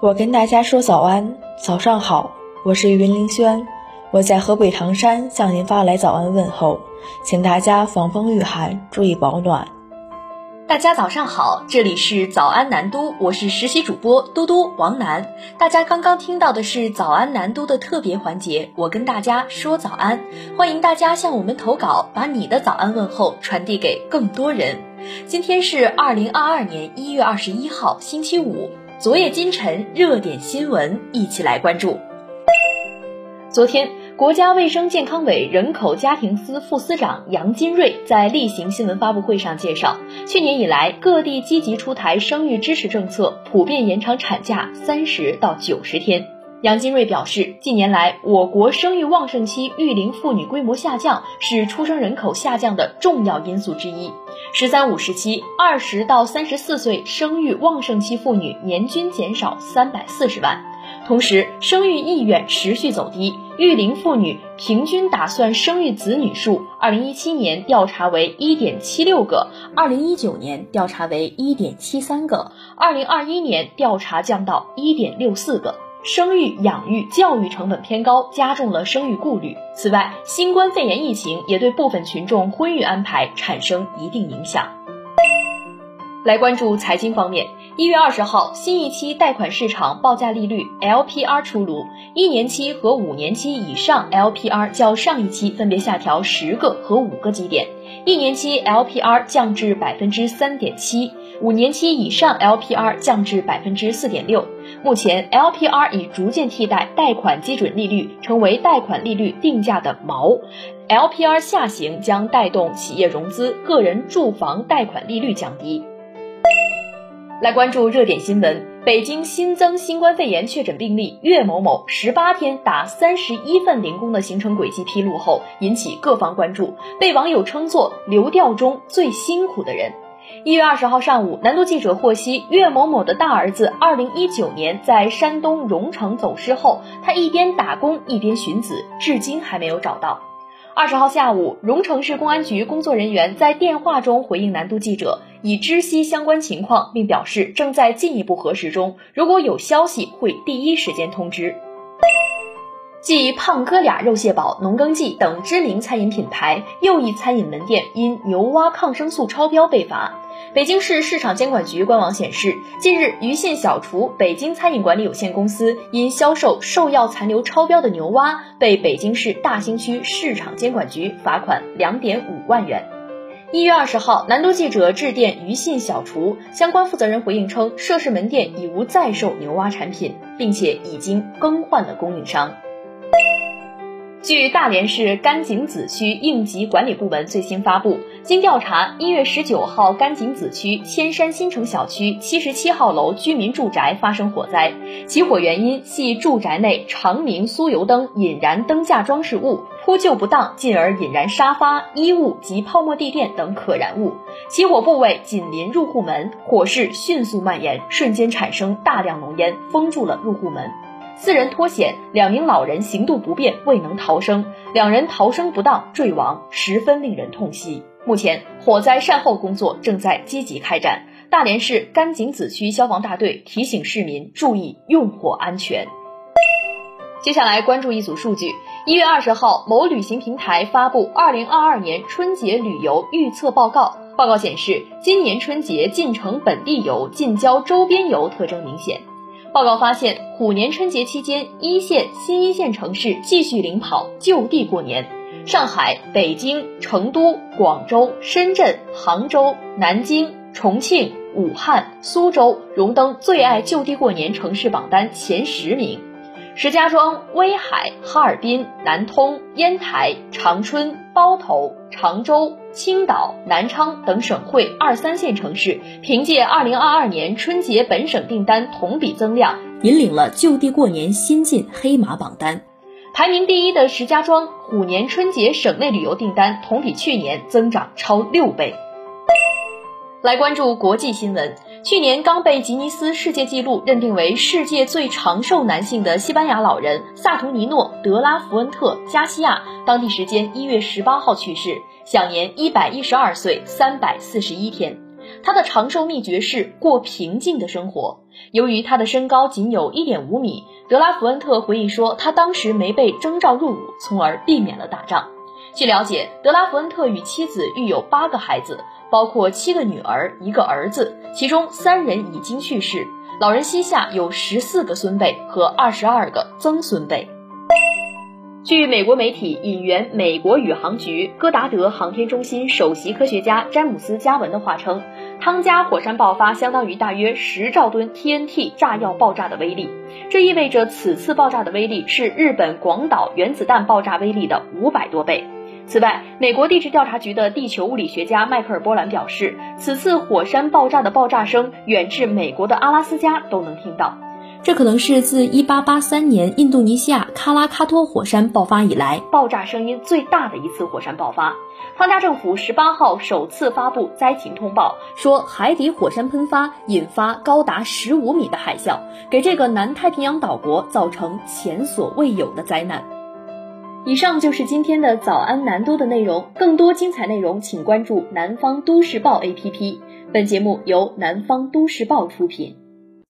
我跟大家说早安，早上好，我是云凌轩，我在河北唐山向您发来早安问候，请大家防风御寒，注意保暖。大家早上好，这里是早安南都，我是实习主播嘟嘟王楠。大家刚刚听到的是早安南都的特别环节，我跟大家说早安，欢迎大家向我们投稿，把你的早安问候传递给更多人。今天是二零二二年一月二十一号，星期五。昨夜今晨热点新闻，一起来关注。昨天。国家卫生健康委人口家庭司副司长杨金瑞在例行新闻发布会上介绍，去年以来，各地积极出台生育支持政策，普遍延长产假三十到九十天。杨金瑞表示，近年来，我国生育旺盛期育龄妇女规模下降，是出生人口下降的重要因素之一。“十三五”时期，二十到三十四岁生育旺盛期妇女年均减少三百四十万。同时，生育意愿持续走低，育龄妇女平均打算生育子女数，二零一七年调查为一点七六个，二零一九年调查为一点七三个，二零二一年调查降到一点六四个。生育、养育、教育成本偏高，加重了生育顾虑。此外，新冠肺炎疫情也对部分群众婚育安排产生一定影响。来关注财经方面。一月二十号，新一期贷款市场报价利率 LPR 出炉，一年期和五年期以上 LPR 较上一期分别下调十个和五个基点，一年期 LPR 降至百分之三点七，五年期以上 LPR 降至百分之四点六。目前，LPR 已逐渐替代贷款基准利率，成为贷款利率定价的锚。LPR 下行将带动企业融资、个人住房贷款利率降低。来关注热点新闻。北京新增新冠肺炎确诊病例岳某某十八天打三十一份零工的行程轨迹披露后，引起各方关注，被网友称作流调中最辛苦的人。一月二十号上午，南都记者获悉，岳某某的大儿子二零一九年在山东荣成走失后，他一边打工一边寻子，至今还没有找到。二十号下午，荣成市公安局工作人员在电话中回应南都记者，已知悉相关情况，并表示正在进一步核实中，如果有消息会第一时间通知。继胖哥俩肉蟹堡、农耕记等知名餐饮品牌，又一餐饮门店因牛蛙抗生素超标被罚。北京市市场监管局官网显示，近日鱼信小厨北京餐饮管理有限公司因销售兽药残留超标的牛蛙，被北京市大兴区市场监管局罚款两点五万元。一月二十号，南都记者致电鱼信小厨，相关负责人回应称，涉事门店已无再售牛蛙产品，并且已经更换了供应商。据大连市甘井子区应急管理部门最新发布，经调查，一月十九号，甘井子区千山新城小区七十七号楼居民住宅发生火灾，起火原因系住宅内长明酥油灯引燃灯架装饰物，扑救不当，进而引燃沙发、衣物及泡沫地垫等可燃物。起火部位紧邻入户门，火势迅速蔓延，瞬间产生大量浓烟，封住了入户门。四人脱险，两名老人行动不便未能逃生，两人逃生不当坠亡，十分令人痛惜。目前火灾善后工作正在积极开展。大连市甘井子区消防大队提醒市民注意用火安全。接下来关注一组数据：一月二十号，某旅行平台发布二零二二年春节旅游预测报告。报告显示，今年春节进城本地游、近郊周边游特征明显。报告发现，虎年春节期间，一线、新一线城市继续领跑，就地过年。上海、北京、成都、广州、深圳、杭州、南京、重庆、武汉、苏州荣登最爱就地过年城市榜单前十名。石家庄、威海、哈尔滨、南通、烟台、长春、包头、常州、青岛、南昌等省会二三线城市，凭借二零二二年春节本省订单同比增量，引领了就地过年新晋黑马榜单。排名第一的石家庄，虎年春节省内旅游订单同比去年增长超六倍。来关注国际新闻。去年刚被吉尼斯世界纪录认定为世界最长寿男性的西班牙老人萨图尼诺·德拉福恩特·加西亚，当地时间一月十八号去世，享年一百一十二岁三百四十一天。他的长寿秘诀是过平静的生活。由于他的身高仅有一点五米，德拉福恩特回忆说，他当时没被征召入伍，从而避免了打仗。据了解，德拉福恩特与妻子育有八个孩子，包括七个女儿、一个儿子，其中三人已经去世。老人膝下有十四个孙辈和二十二个曾孙辈。据美国媒体引援美国宇航局戈达德航天中心首席科学家詹姆斯·加文的话称，汤加火山爆发相当于大约十兆吨 TNT 炸药爆炸的威力，这意味着此次爆炸的威力是日本广岛原子弹爆炸威力的五百多倍。此外，美国地质调查局的地球物理学家迈克尔·波兰表示，此次火山爆炸的爆炸声远至美国的阿拉斯加都能听到。这可能是自1883年印度尼西亚喀拉喀托火山爆发以来，爆炸声音最大的一次火山爆发。汤加政府18号首次发布灾情通报，说海底火山喷发引发高达15米的海啸，给这个南太平洋岛国造成前所未有的灾难。以上就是今天的早安南都的内容，更多精彩内容请关注南方都市报 APP。本节目由南方都市报出品。